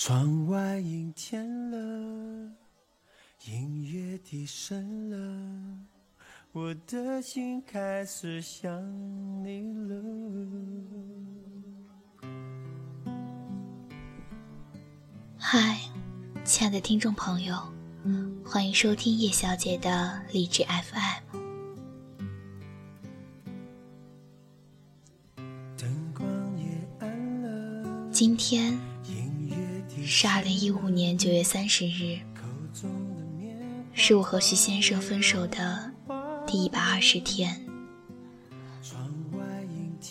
窗外阴天了，音乐低声了，我的心开始想你了。嗨，亲爱的听众朋友，欢迎收听叶小姐的励志 FM。灯光也暗了，今天是二零一五年九月三十日，是我和徐先生分手的第一百二十天。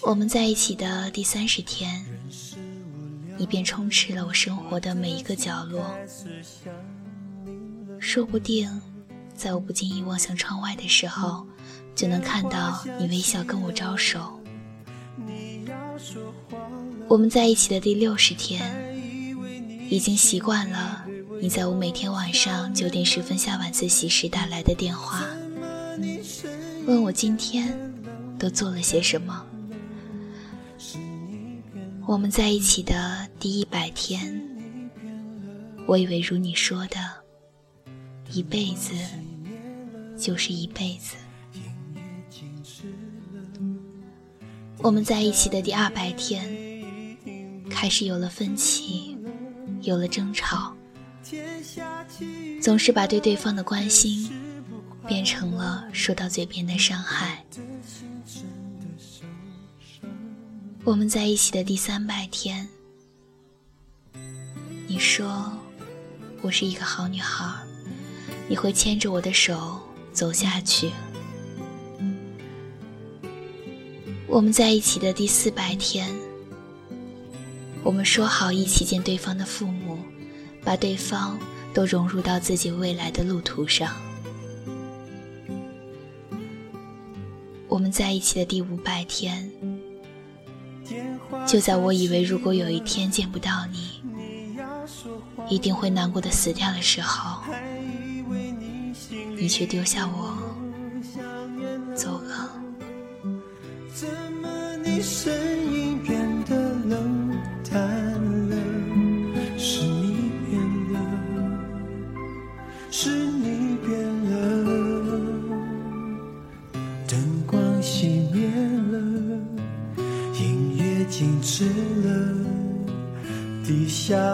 我们在一起的第三十天，你便充斥了我生活的每一个角落。说不定，在我不经意望向窗外的时候，就能看到你微笑跟我招手。我们在一起的第六十天，已经习惯了你在我每天晚上九点十分下晚自习时打来的电话，问我今天都做了些什么。我们在一起的第一百天，我以为如你说的，一辈子就是一辈子。我们在一起的第二百天，开始有了分歧，有了争吵，总是把对对方的关心变成了说到嘴边的伤害。我们在一起的第三百天，你说我是一个好女孩，你会牵着我的手走下去。我们在一起的第四百天，我们说好一起见对方的父母，把对方都融入到自己未来的路途上。我们在一起的第五百天，就在我以为如果有一天见不到你，一定会难过的死掉的时候，你却丢下我，走了。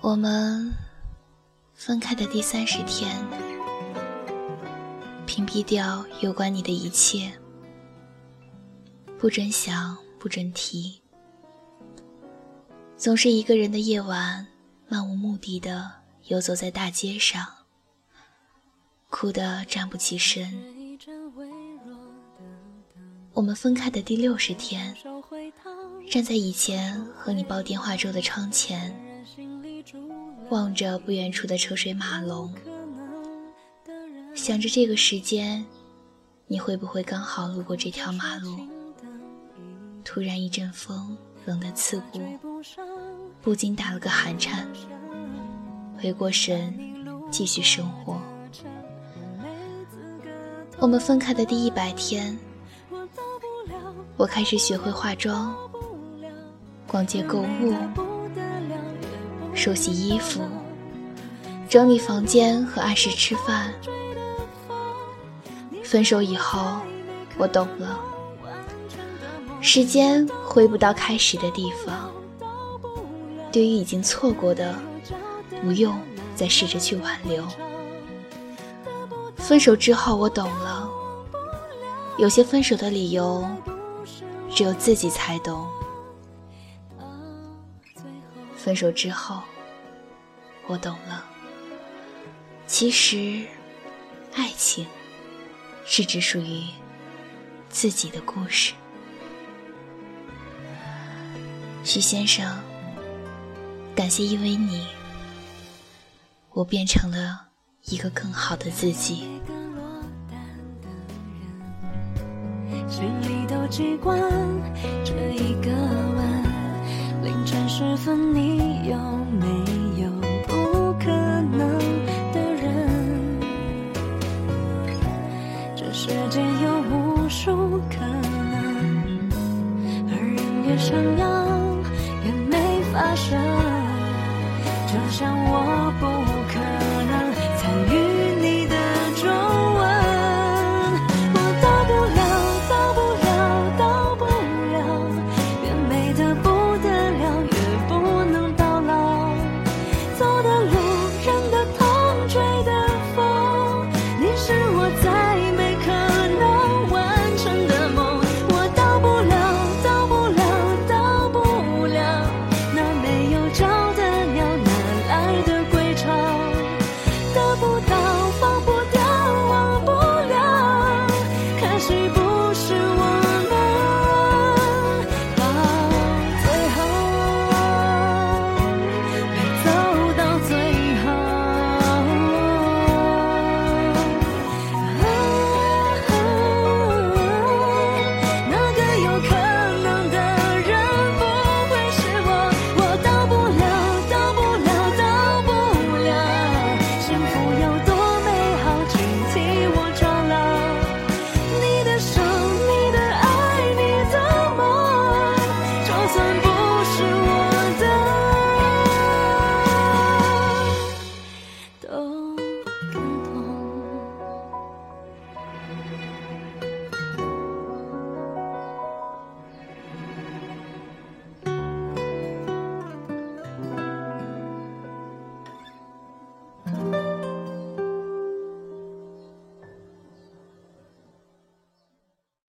我们分开的第三十天，屏蔽掉有关你的一切，不准想，不准提。总是一个人的夜晚，漫无目的的游走在大街上，哭得站不起身。我们分开的第六十天，站在以前和你煲电话粥的窗前，望着不远处的车水马龙，想着这个时间，你会不会刚好路过这条马路？突然一阵风，冷得刺骨，不禁打了个寒颤。回过神，继续生活。我们分开的第一百天，我开始学会化妆，逛街购物，手洗衣服，整理房间和按时吃饭。分手以后，我懂了，时间回不到开始的地方。对于已经错过的，不用再试着去挽留。分手之后，我懂了，有些分手的理由，只有自己才懂。分手之后，我懂了，其实，爱情是只属于自己的故事。徐先生，感谢因为你，我变成了一个更好的自己。心里都记惯这一个吻，凌晨时分你有没有不可能的人？这世界有无数可能，而人越想要。越没发生，就像我不。